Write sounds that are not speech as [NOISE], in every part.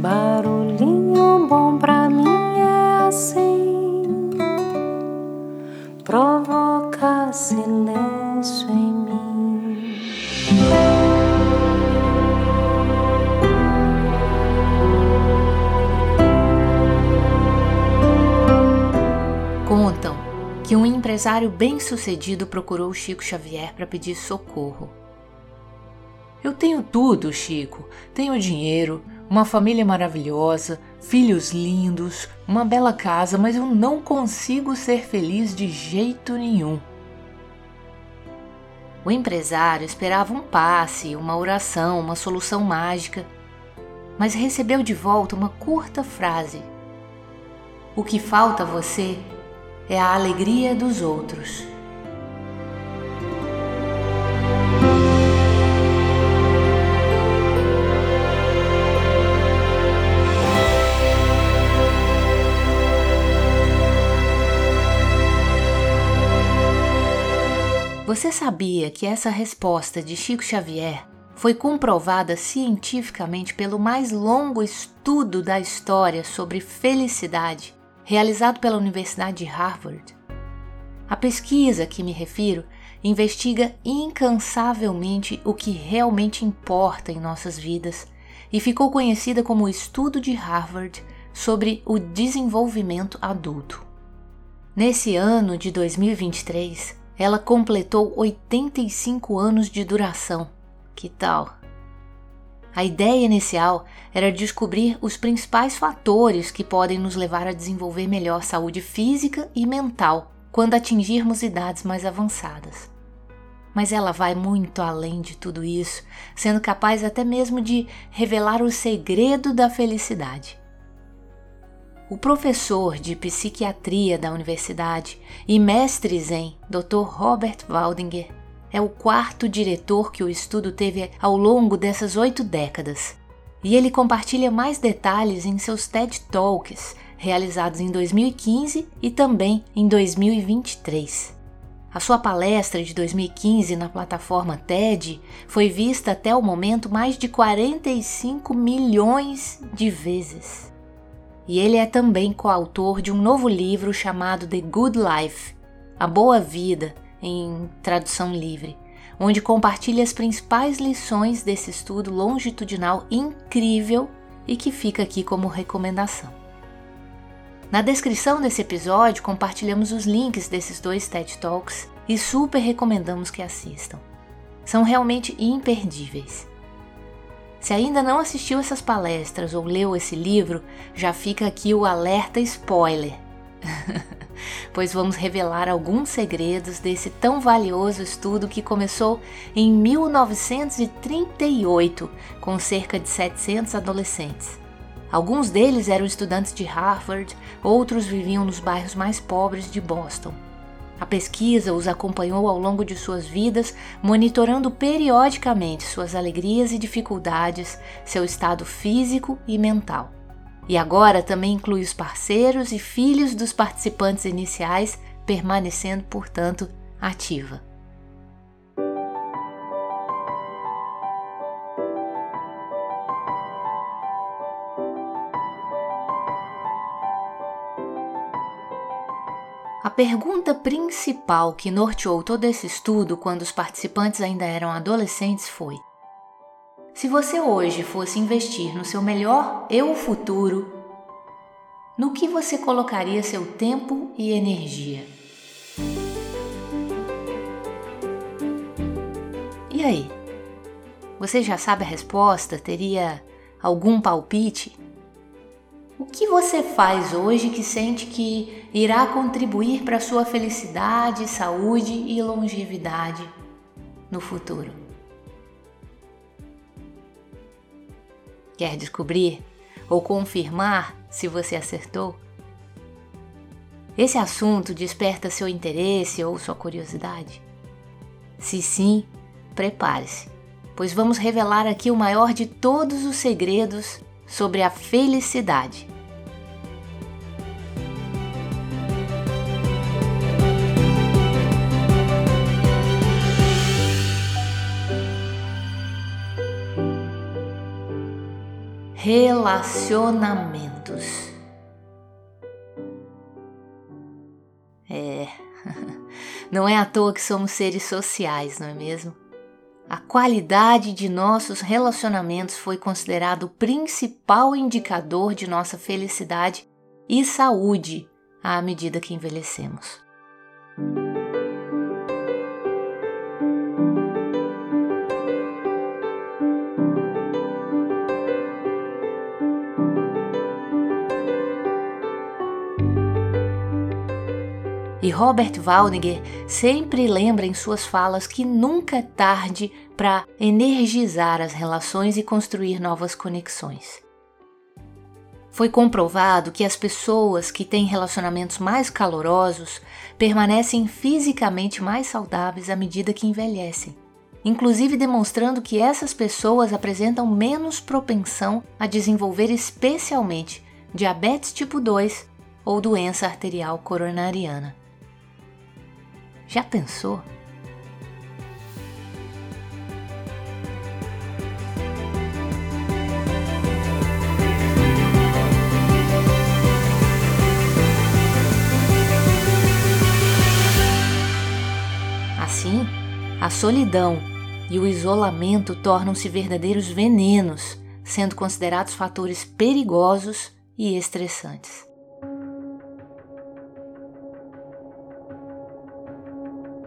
Barulhinho bom pra mim é assim, provoca silêncio em mim. Contam que um empresário bem-sucedido procurou Chico Xavier para pedir socorro. Eu tenho tudo, Chico. Tenho dinheiro, uma família maravilhosa, filhos lindos, uma bela casa, mas eu não consigo ser feliz de jeito nenhum. O empresário esperava um passe, uma oração, uma solução mágica, mas recebeu de volta uma curta frase: O que falta a você é a alegria dos outros. Você sabia que essa resposta de Chico Xavier foi comprovada cientificamente pelo mais longo estudo da história sobre felicidade realizado pela Universidade de Harvard? A pesquisa que me refiro investiga incansavelmente o que realmente importa em nossas vidas e ficou conhecida como o Estudo de Harvard sobre o desenvolvimento adulto. Nesse ano de 2023, ela completou 85 anos de duração. Que tal? A ideia inicial era descobrir os principais fatores que podem nos levar a desenvolver melhor saúde física e mental quando atingirmos idades mais avançadas. Mas ela vai muito além de tudo isso, sendo capaz até mesmo de revelar o segredo da felicidade. O professor de psiquiatria da universidade e mestre zen, Dr. Robert Waldinger, é o quarto diretor que o estudo teve ao longo dessas oito décadas. E ele compartilha mais detalhes em seus TED Talks, realizados em 2015 e também em 2023. A sua palestra de 2015 na plataforma TED foi vista até o momento mais de 45 milhões de vezes e ele é também coautor de um novo livro chamado The Good Life A Boa Vida, em tradução livre, onde compartilha as principais lições desse estudo longitudinal incrível e que fica aqui como recomendação. Na descrição desse episódio compartilhamos os links desses dois TED Talks e super recomendamos que assistam. São realmente imperdíveis. Se ainda não assistiu essas palestras ou leu esse livro, já fica aqui o alerta spoiler. [LAUGHS] pois vamos revelar alguns segredos desse tão valioso estudo que começou em 1938 com cerca de 700 adolescentes. Alguns deles eram estudantes de Harvard, outros viviam nos bairros mais pobres de Boston. A pesquisa os acompanhou ao longo de suas vidas, monitorando periodicamente suas alegrias e dificuldades, seu estado físico e mental. E agora também inclui os parceiros e filhos dos participantes iniciais, permanecendo, portanto, ativa. A pergunta principal que norteou todo esse estudo quando os participantes ainda eram adolescentes foi: Se você hoje fosse investir no seu melhor eu futuro, no que você colocaria seu tempo e energia? E aí? Você já sabe a resposta? Teria algum palpite? O que você faz hoje que sente que irá contribuir para sua felicidade, saúde e longevidade no futuro? Quer descobrir ou confirmar se você acertou? Esse assunto desperta seu interesse ou sua curiosidade? Se sim, prepare-se, pois vamos revelar aqui o maior de todos os segredos sobre a felicidade. relacionamentos. É, [LAUGHS] não é à toa que somos seres sociais, não é mesmo? A qualidade de nossos relacionamentos foi considerado o principal indicador de nossa felicidade e saúde à medida que envelhecemos. Robert Waldinger sempre lembra em suas falas que nunca é tarde para energizar as relações e construir novas conexões. Foi comprovado que as pessoas que têm relacionamentos mais calorosos permanecem fisicamente mais saudáveis à medida que envelhecem, inclusive demonstrando que essas pessoas apresentam menos propensão a desenvolver especialmente diabetes tipo 2 ou doença arterial coronariana. Já pensou? Assim, a solidão e o isolamento tornam-se verdadeiros venenos, sendo considerados fatores perigosos e estressantes.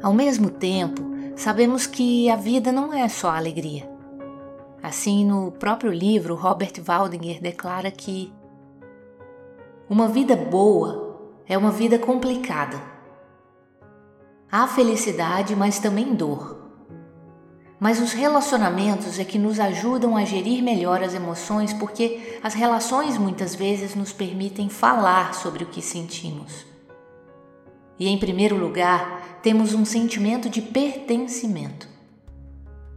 Ao mesmo tempo, sabemos que a vida não é só alegria. Assim, no próprio livro, Robert Waldinger declara que uma vida boa é uma vida complicada. Há felicidade, mas também dor. Mas os relacionamentos é que nos ajudam a gerir melhor as emoções, porque as relações muitas vezes nos permitem falar sobre o que sentimos. E em primeiro lugar, temos um sentimento de pertencimento.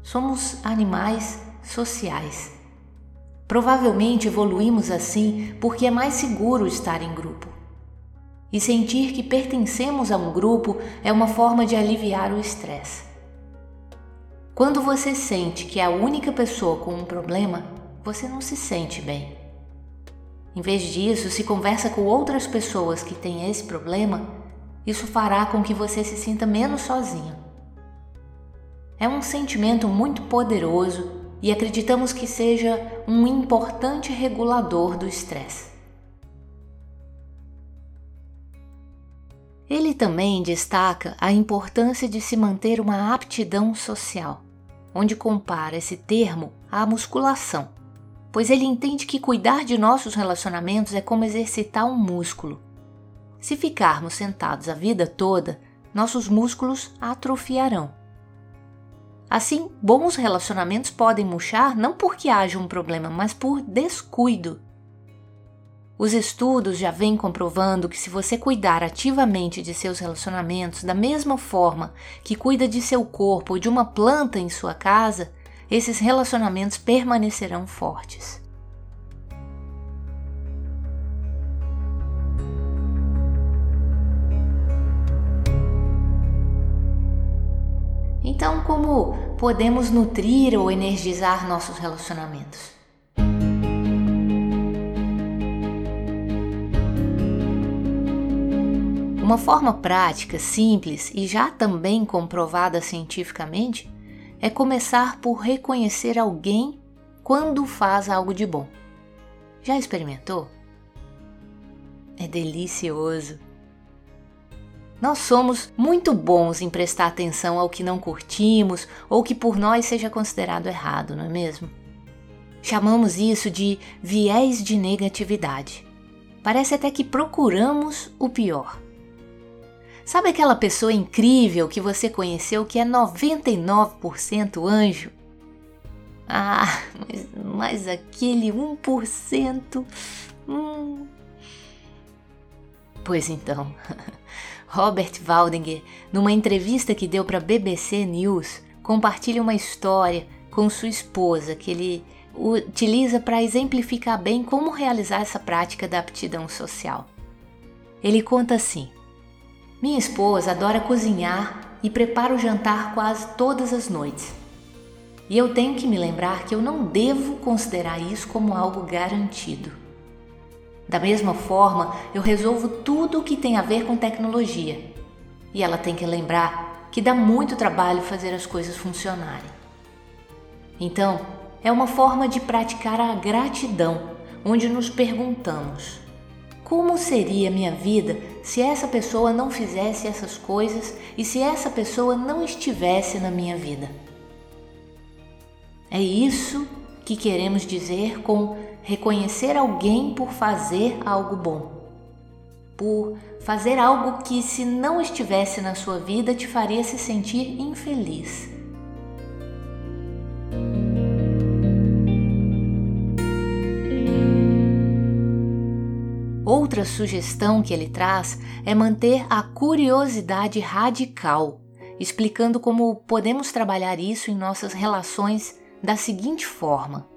Somos animais sociais. Provavelmente evoluímos assim porque é mais seguro estar em grupo. E sentir que pertencemos a um grupo é uma forma de aliviar o estresse. Quando você sente que é a única pessoa com um problema, você não se sente bem. Em vez disso, se conversa com outras pessoas que têm esse problema, isso fará com que você se sinta menos sozinho. É um sentimento muito poderoso e acreditamos que seja um importante regulador do estresse. Ele também destaca a importância de se manter uma aptidão social, onde compara esse termo à musculação, pois ele entende que cuidar de nossos relacionamentos é como exercitar um músculo. Se ficarmos sentados a vida toda, nossos músculos atrofiarão. Assim, bons relacionamentos podem murchar não porque haja um problema, mas por descuido. Os estudos já vêm comprovando que se você cuidar ativamente de seus relacionamentos da mesma forma que cuida de seu corpo ou de uma planta em sua casa, esses relacionamentos permanecerão fortes. Então, como podemos nutrir ou energizar nossos relacionamentos? Uma forma prática, simples e já também comprovada cientificamente é começar por reconhecer alguém quando faz algo de bom. Já experimentou? É delicioso. Nós somos muito bons em prestar atenção ao que não curtimos ou que por nós seja considerado errado, não é mesmo? Chamamos isso de viés de negatividade. Parece até que procuramos o pior. Sabe aquela pessoa incrível que você conheceu que é 99% anjo? Ah, mas, mas aquele 1%. Hum. Pois então. [LAUGHS] Robert Waldinger, numa entrevista que deu para BBC News, compartilha uma história com sua esposa que ele utiliza para exemplificar bem como realizar essa prática da aptidão social. Ele conta assim: Minha esposa adora cozinhar e prepara o jantar quase todas as noites. E eu tenho que me lembrar que eu não devo considerar isso como algo garantido. Da mesma forma, eu resolvo tudo o que tem a ver com tecnologia. E ela tem que lembrar que dá muito trabalho fazer as coisas funcionarem. Então, é uma forma de praticar a gratidão, onde nos perguntamos: como seria minha vida se essa pessoa não fizesse essas coisas e se essa pessoa não estivesse na minha vida? É isso que queremos dizer com reconhecer alguém por fazer algo bom. Por fazer algo que, se não estivesse na sua vida, te faria se sentir infeliz. Outra sugestão que ele traz é manter a curiosidade radical, explicando como podemos trabalhar isso em nossas relações da seguinte forma: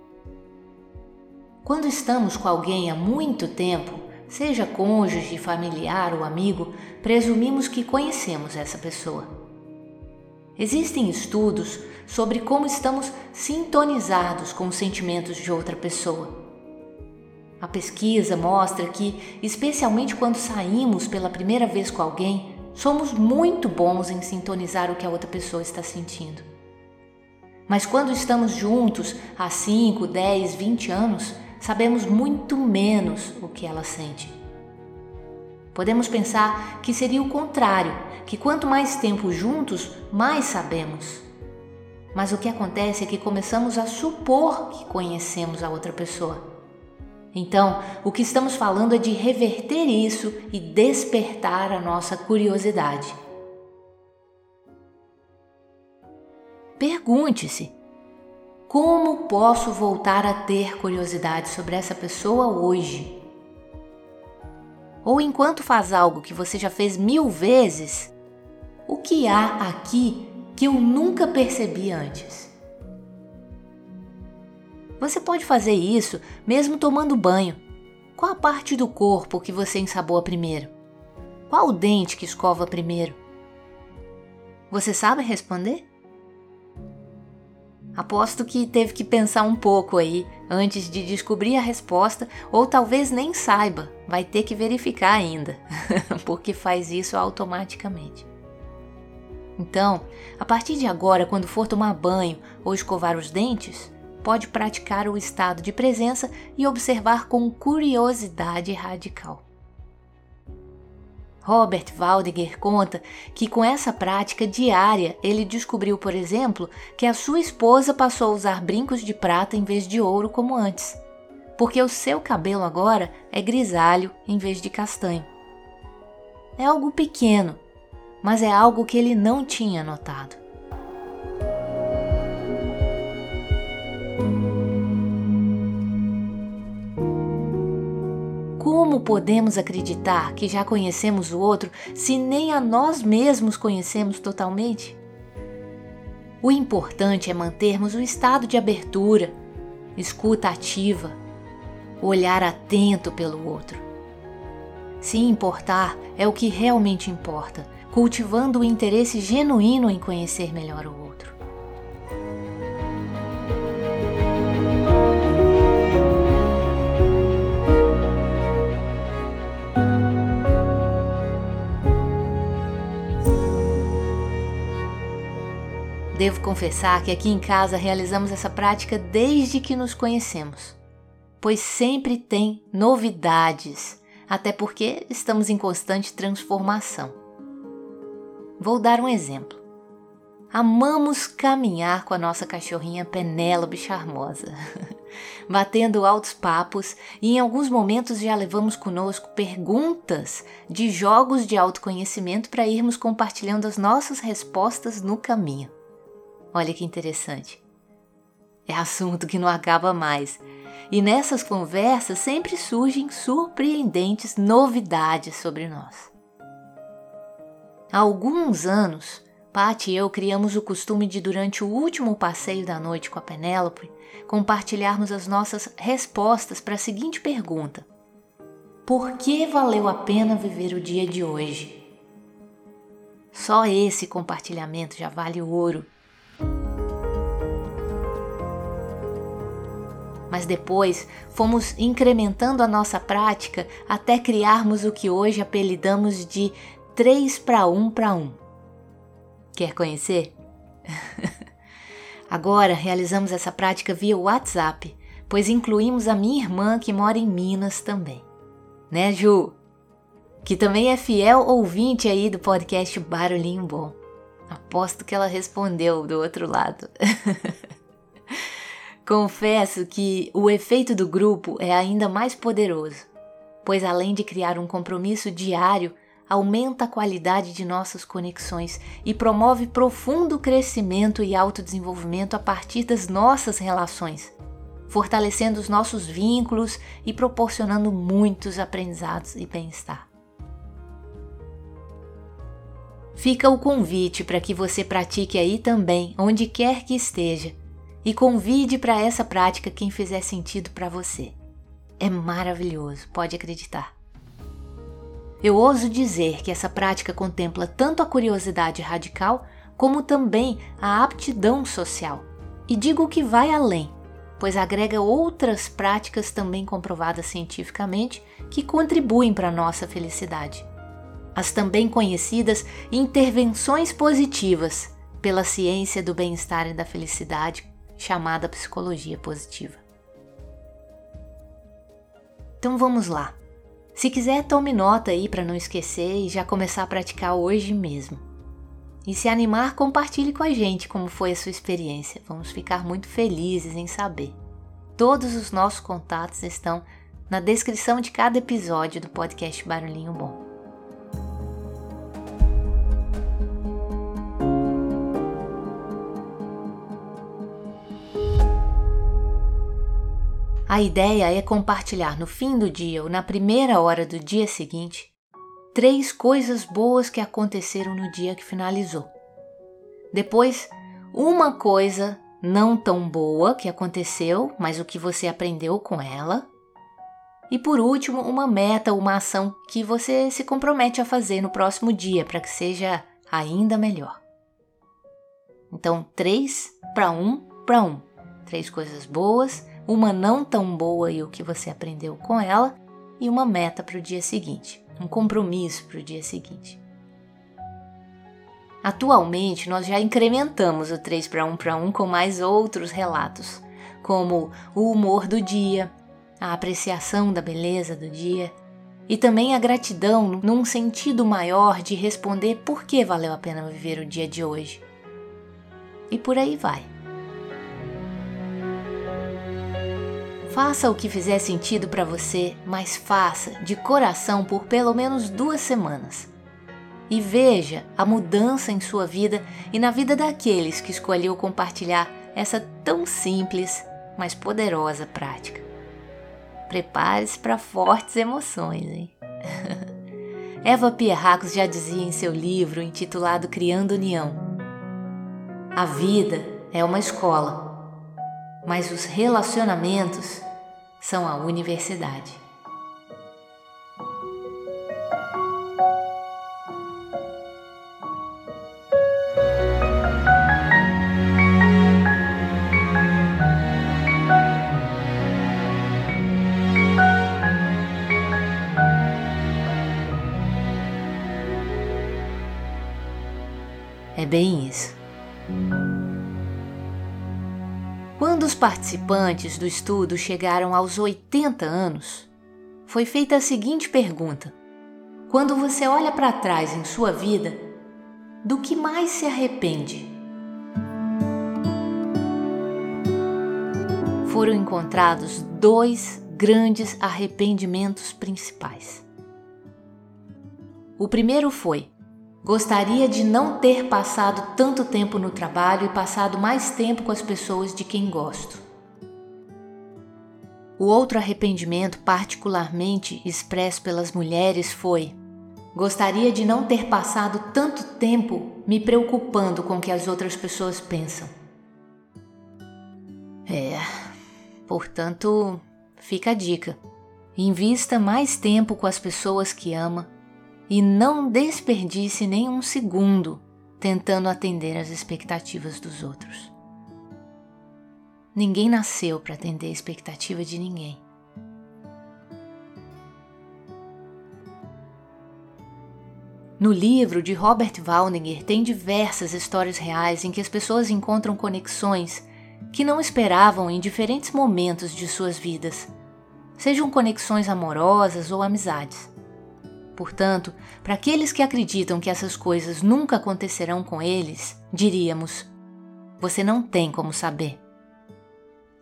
quando estamos com alguém há muito tempo, seja cônjuge, familiar ou amigo, presumimos que conhecemos essa pessoa. Existem estudos sobre como estamos sintonizados com os sentimentos de outra pessoa. A pesquisa mostra que, especialmente quando saímos pela primeira vez com alguém, somos muito bons em sintonizar o que a outra pessoa está sentindo. Mas quando estamos juntos há 5, 10, 20 anos, sabemos muito menos o que ela sente. Podemos pensar que seria o contrário, que quanto mais tempo juntos, mais sabemos. Mas o que acontece é que começamos a supor que conhecemos a outra pessoa. Então, o que estamos falando é de reverter isso e despertar a nossa curiosidade. Pergunte-se: como posso voltar a ter curiosidade sobre essa pessoa hoje? Ou enquanto faz algo que você já fez mil vezes, o que há aqui que eu nunca percebi antes? Você pode fazer isso mesmo tomando banho. Qual a parte do corpo que você ensaboa primeiro? Qual o dente que escova primeiro? Você sabe responder? Aposto que teve que pensar um pouco aí antes de descobrir a resposta, ou talvez nem saiba, vai ter que verificar ainda, [LAUGHS] porque faz isso automaticamente. Então, a partir de agora, quando for tomar banho ou escovar os dentes, pode praticar o estado de presença e observar com curiosidade radical. Robert Waldinger conta que com essa prática diária ele descobriu, por exemplo, que a sua esposa passou a usar brincos de prata em vez de ouro como antes, porque o seu cabelo agora é grisalho em vez de castanho. É algo pequeno, mas é algo que ele não tinha notado. Como podemos acreditar que já conhecemos o outro se nem a nós mesmos conhecemos totalmente? O importante é mantermos o estado de abertura, escuta ativa, olhar atento pelo outro. Se importar é o que realmente importa, cultivando o interesse genuíno em conhecer melhor o outro. Devo confessar que aqui em casa realizamos essa prática desde que nos conhecemos, pois sempre tem novidades, até porque estamos em constante transformação. Vou dar um exemplo. Amamos caminhar com a nossa cachorrinha Penélope Charmosa, [LAUGHS] batendo altos papos e em alguns momentos já levamos conosco perguntas de jogos de autoconhecimento para irmos compartilhando as nossas respostas no caminho. Olha que interessante. É assunto que não acaba mais. E nessas conversas sempre surgem surpreendentes novidades sobre nós. Há alguns anos, Pat e eu criamos o costume de, durante o último passeio da noite com a Penélope, compartilharmos as nossas respostas para a seguinte pergunta: Por que valeu a pena viver o dia de hoje? Só esse compartilhamento já vale ouro Mas depois fomos incrementando a nossa prática até criarmos o que hoje apelidamos de 3 para 1 para 1. Quer conhecer? [LAUGHS] Agora realizamos essa prática via WhatsApp, pois incluímos a minha irmã que mora em Minas também. Né, Ju? Que também é fiel ouvinte aí do podcast Barulhinho Bom. Aposto que ela respondeu do outro lado. [LAUGHS] Confesso que o efeito do grupo é ainda mais poderoso, pois além de criar um compromisso diário, aumenta a qualidade de nossas conexões e promove profundo crescimento e autodesenvolvimento a partir das nossas relações, fortalecendo os nossos vínculos e proporcionando muitos aprendizados e bem-estar. Fica o convite para que você pratique aí também, onde quer que esteja, e convide para essa prática quem fizer sentido para você. É maravilhoso, pode acreditar. Eu ouso dizer que essa prática contempla tanto a curiosidade radical como também a aptidão social. E digo que vai além, pois agrega outras práticas também comprovadas cientificamente que contribuem para a nossa felicidade. As também conhecidas intervenções positivas pela ciência do bem-estar e da felicidade, chamada psicologia positiva. Então vamos lá. Se quiser, tome nota aí para não esquecer e já começar a praticar hoje mesmo. E se animar, compartilhe com a gente como foi a sua experiência. Vamos ficar muito felizes em saber. Todos os nossos contatos estão na descrição de cada episódio do podcast Barulhinho Bom. A ideia é compartilhar no fim do dia ou na primeira hora do dia seguinte três coisas boas que aconteceram no dia que finalizou. Depois, uma coisa não tão boa que aconteceu, mas o que você aprendeu com ela. E por último, uma meta, uma ação que você se compromete a fazer no próximo dia para que seja ainda melhor. Então, três para um para um. Três coisas boas uma não tão boa e o que você aprendeu com ela, e uma meta para o dia seguinte, um compromisso para o dia seguinte. Atualmente, nós já incrementamos o 3 para 1 para 1 com mais outros relatos, como o humor do dia, a apreciação da beleza do dia e também a gratidão num sentido maior de responder por que valeu a pena viver o dia de hoje. E por aí vai. Faça o que fizer sentido para você, mas faça de coração por pelo menos duas semanas. E veja a mudança em sua vida e na vida daqueles que escolheu compartilhar essa tão simples, mas poderosa prática. Prepare-se para fortes emoções, hein? [LAUGHS] Eva Pierracos já dizia em seu livro intitulado Criando União: A vida é uma escola mas os relacionamentos são a universidade. É bem isso. Quando os participantes do estudo chegaram aos 80 anos, foi feita a seguinte pergunta: Quando você olha para trás em sua vida, do que mais se arrepende? Foram encontrados dois grandes arrependimentos principais. O primeiro foi Gostaria de não ter passado tanto tempo no trabalho e passado mais tempo com as pessoas de quem gosto. O outro arrependimento, particularmente expresso pelas mulheres, foi: Gostaria de não ter passado tanto tempo me preocupando com o que as outras pessoas pensam. É, portanto, fica a dica: invista mais tempo com as pessoas que ama e não desperdice nem um segundo tentando atender às expectativas dos outros. ninguém nasceu para atender a expectativa de ninguém. No livro de Robert Waldinger tem diversas histórias reais em que as pessoas encontram conexões que não esperavam em diferentes momentos de suas vidas, sejam conexões amorosas ou amizades. Portanto, para aqueles que acreditam que essas coisas nunca acontecerão com eles, diríamos: você não tem como saber.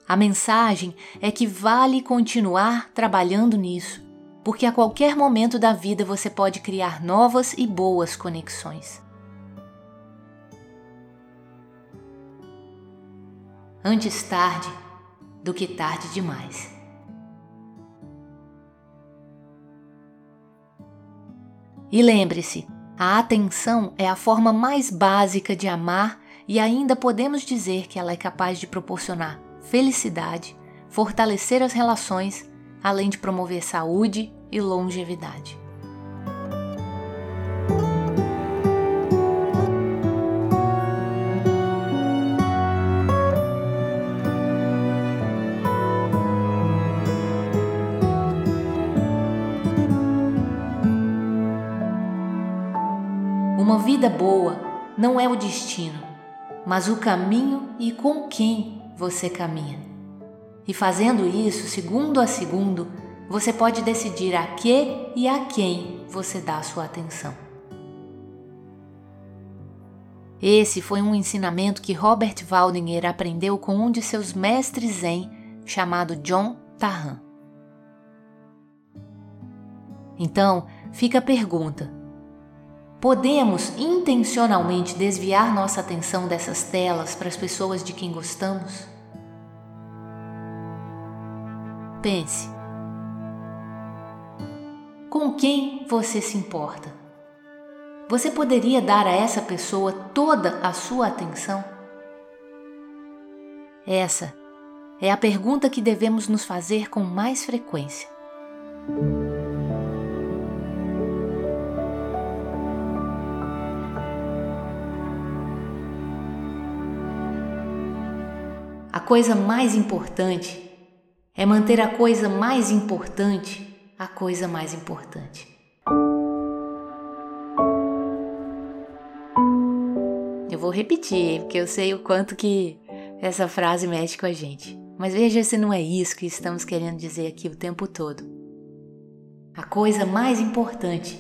A mensagem é que vale continuar trabalhando nisso porque a qualquer momento da vida você pode criar novas e boas conexões. Antes tarde do que tarde demais. E lembre-se, a atenção é a forma mais básica de amar e ainda podemos dizer que ela é capaz de proporcionar felicidade, fortalecer as relações, além de promover saúde e longevidade. Vida boa não é o destino, mas o caminho e com quem você caminha. E fazendo isso, segundo a segundo, você pode decidir a que e a quem você dá sua atenção. Esse foi um ensinamento que Robert Waldinger aprendeu com um de seus mestres zen chamado John Tahan. Então, fica a pergunta: podemos intencionalmente desviar nossa atenção dessas telas para as pessoas de quem gostamos? Pense. Com quem você se importa? Você poderia dar a essa pessoa toda a sua atenção? Essa é a pergunta que devemos nos fazer com mais frequência. Coisa mais importante é manter a coisa mais importante a coisa mais importante. Eu vou repetir, porque eu sei o quanto que essa frase mexe com a gente. Mas veja se não é isso que estamos querendo dizer aqui o tempo todo. A coisa mais importante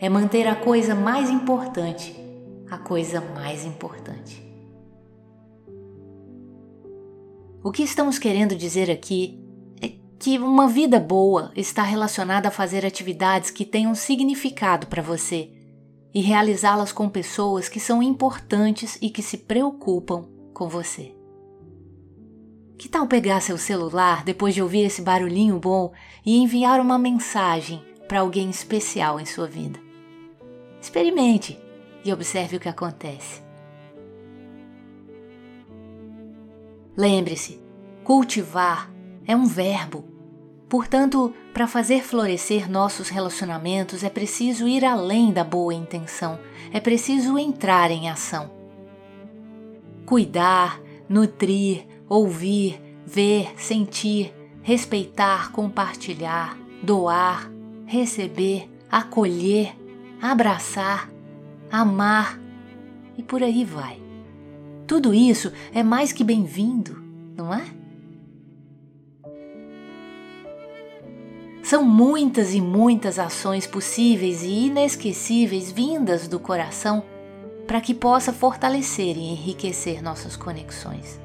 é manter a coisa mais importante a coisa mais importante. O que estamos querendo dizer aqui que uma vida boa está relacionada a fazer atividades que tenham significado para você e realizá-las com pessoas que são importantes e que se preocupam com você. Que tal pegar seu celular depois de ouvir esse barulhinho bom e enviar uma mensagem para alguém especial em sua vida? Experimente e observe o que acontece. Lembre-se, cultivar é um verbo Portanto, para fazer florescer nossos relacionamentos é preciso ir além da boa intenção, é preciso entrar em ação. Cuidar, nutrir, ouvir, ver, sentir, respeitar, compartilhar, doar, receber, acolher, abraçar, amar e por aí vai. Tudo isso é mais que bem-vindo, não é? São muitas e muitas ações possíveis e inesquecíveis vindas do coração para que possa fortalecer e enriquecer nossas conexões.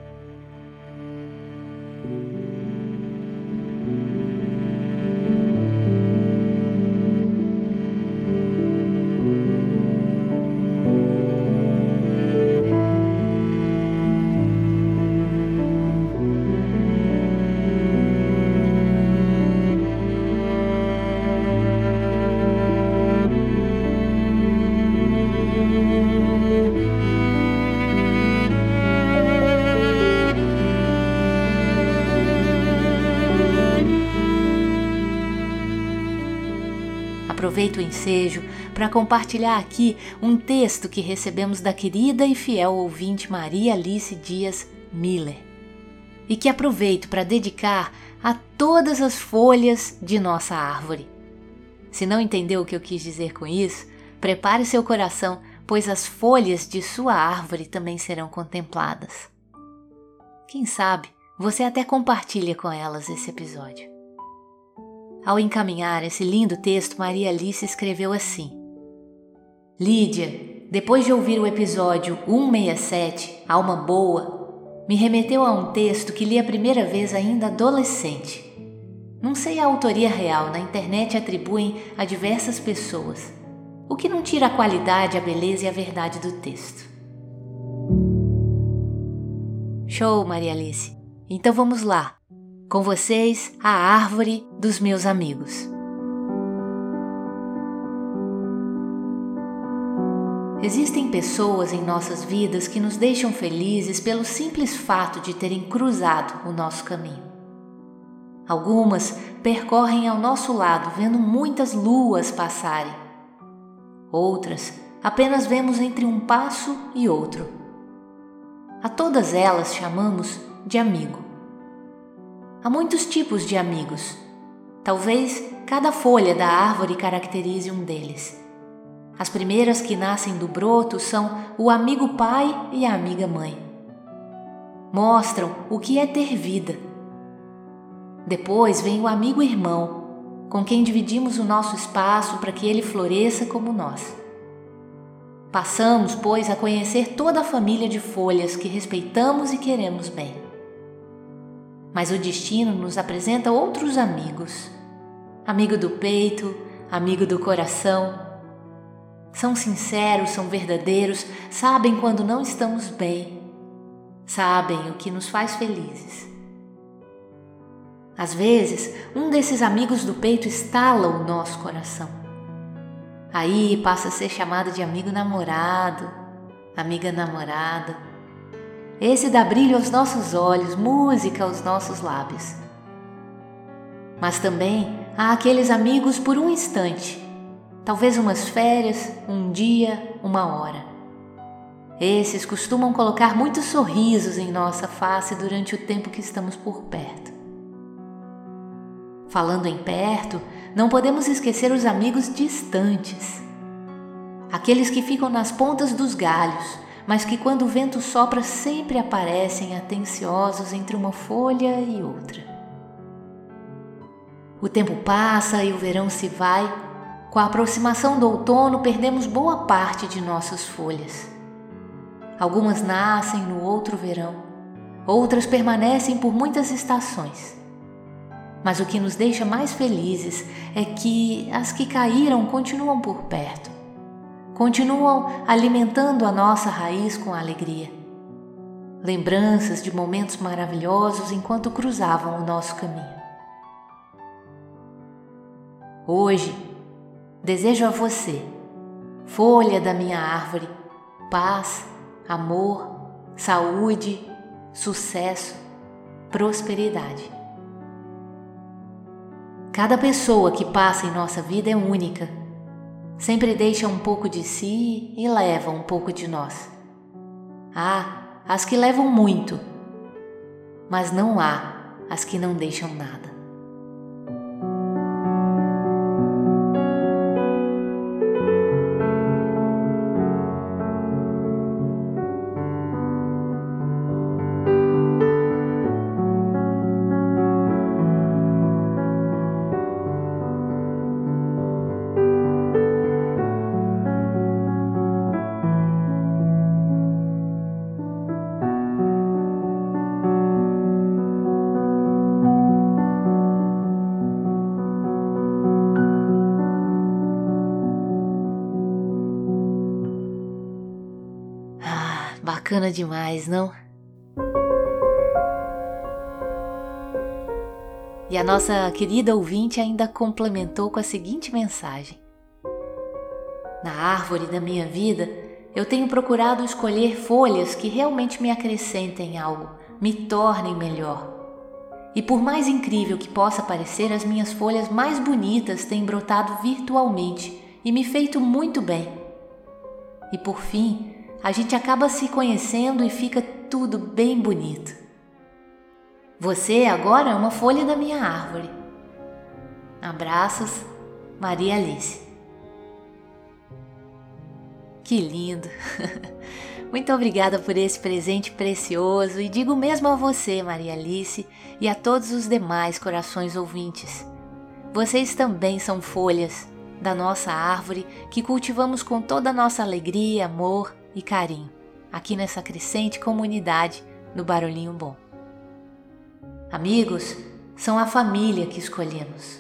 Aproveito o ensejo para compartilhar aqui um texto que recebemos da querida e fiel ouvinte Maria Alice Dias Miller. e que aproveito para dedicar a todas as folhas de nossa árvore. Se não entendeu o que eu quis dizer com isso, prepare seu coração, pois as folhas de sua árvore também serão contempladas. Quem sabe você até compartilha com elas esse episódio. Ao encaminhar esse lindo texto, Maria Alice escreveu assim: Lídia, depois de ouvir o episódio 167, Alma Boa, me remeteu a um texto que li a primeira vez ainda adolescente. Não sei a autoria real, na internet atribuem a diversas pessoas, o que não tira a qualidade, a beleza e a verdade do texto. Show, Maria Alice! Então vamos lá. Com vocês, a árvore dos meus amigos. Existem pessoas em nossas vidas que nos deixam felizes pelo simples fato de terem cruzado o nosso caminho. Algumas percorrem ao nosso lado vendo muitas luas passarem. Outras apenas vemos entre um passo e outro. A todas elas chamamos de amigo. Há muitos tipos de amigos. Talvez cada folha da árvore caracterize um deles. As primeiras que nascem do broto são o amigo pai e a amiga mãe. Mostram o que é ter vida. Depois vem o amigo irmão, com quem dividimos o nosso espaço para que ele floresça como nós. Passamos, pois, a conhecer toda a família de folhas que respeitamos e queremos bem. Mas o destino nos apresenta outros amigos. Amigo do peito, amigo do coração. São sinceros, são verdadeiros, sabem quando não estamos bem, sabem o que nos faz felizes. Às vezes, um desses amigos do peito estala o nosso coração. Aí passa a ser chamado de amigo namorado, amiga namorada esse dá brilho aos nossos olhos, música aos nossos lábios. Mas também há aqueles amigos por um instante, talvez umas férias, um dia, uma hora. Esses costumam colocar muitos sorrisos em nossa face durante o tempo que estamos por perto. Falando em perto, não podemos esquecer os amigos distantes. Aqueles que ficam nas pontas dos galhos, mas que quando o vento sopra sempre aparecem atenciosos entre uma folha e outra. O tempo passa e o verão se vai. Com a aproximação do outono, perdemos boa parte de nossas folhas. Algumas nascem no outro verão, outras permanecem por muitas estações. Mas o que nos deixa mais felizes é que as que caíram continuam por perto continuam alimentando a nossa raiz com alegria. Lembranças de momentos maravilhosos enquanto cruzavam o nosso caminho. Hoje, desejo a você, folha da minha árvore, paz, amor, saúde, sucesso, prosperidade. Cada pessoa que passa em nossa vida é única sempre deixa um pouco de si e leva um pouco de nós. Há as que levam muito, mas não há as que não deixam nada. Bacana demais, não? E a nossa querida ouvinte ainda complementou com a seguinte mensagem: Na árvore da minha vida, eu tenho procurado escolher folhas que realmente me acrescentem algo, me tornem melhor. E por mais incrível que possa parecer, as minhas folhas mais bonitas têm brotado virtualmente e me feito muito bem. E por fim, a gente acaba se conhecendo e fica tudo bem bonito. Você agora é uma folha da minha árvore. Abraços, Maria Alice. Que lindo! [LAUGHS] Muito obrigada por esse presente precioso e digo mesmo a você, Maria Alice, e a todos os demais corações ouvintes. Vocês também são folhas da nossa árvore que cultivamos com toda a nossa alegria, amor e carinho, aqui nessa crescente comunidade do Barulhinho Bom. Amigos são a família que escolhemos.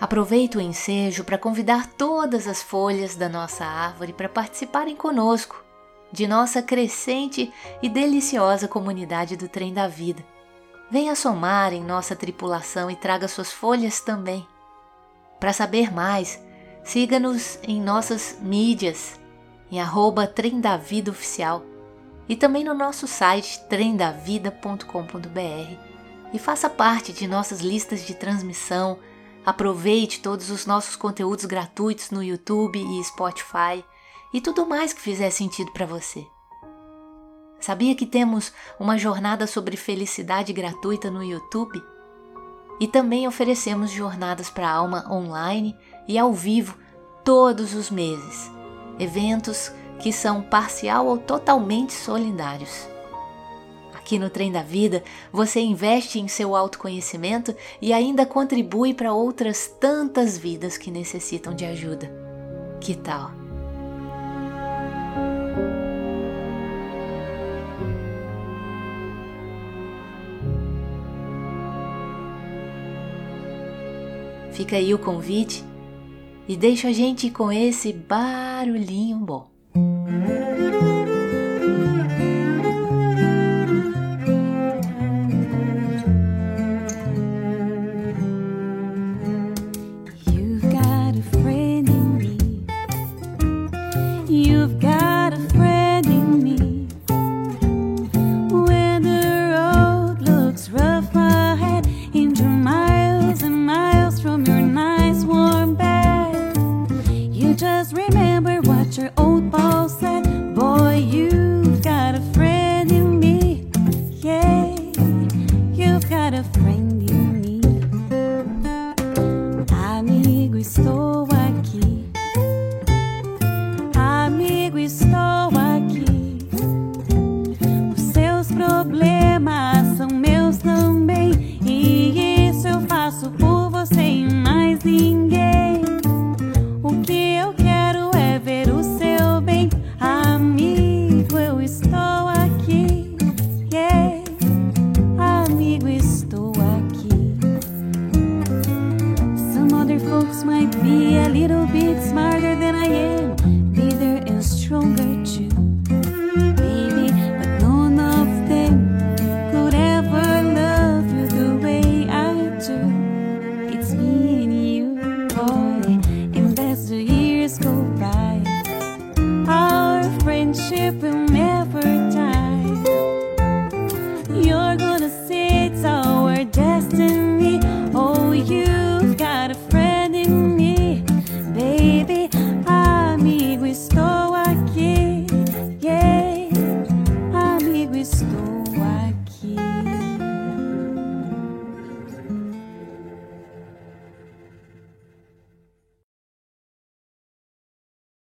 Aproveito o ensejo para convidar todas as folhas da nossa árvore para participarem conosco de nossa crescente e deliciosa comunidade do Trem da Vida. Venha somar em nossa tripulação e traga suas folhas também. Para saber mais, siga-nos em nossas mídias, em arroba Trem da Vida Oficial e também no nosso site tremdavida.com.br e faça parte de nossas listas de transmissão. Aproveite todos os nossos conteúdos gratuitos no YouTube e Spotify e tudo mais que fizer sentido para você. Sabia que temos uma jornada sobre felicidade gratuita no YouTube? E também oferecemos jornadas para a alma online e ao vivo todos os meses. Eventos que são parcial ou totalmente solidários. Aqui no Trem da Vida, você investe em seu autoconhecimento e ainda contribui para outras tantas vidas que necessitam de ajuda. Que tal? Fica aí o convite e deixa a gente com esse barulhinho bom.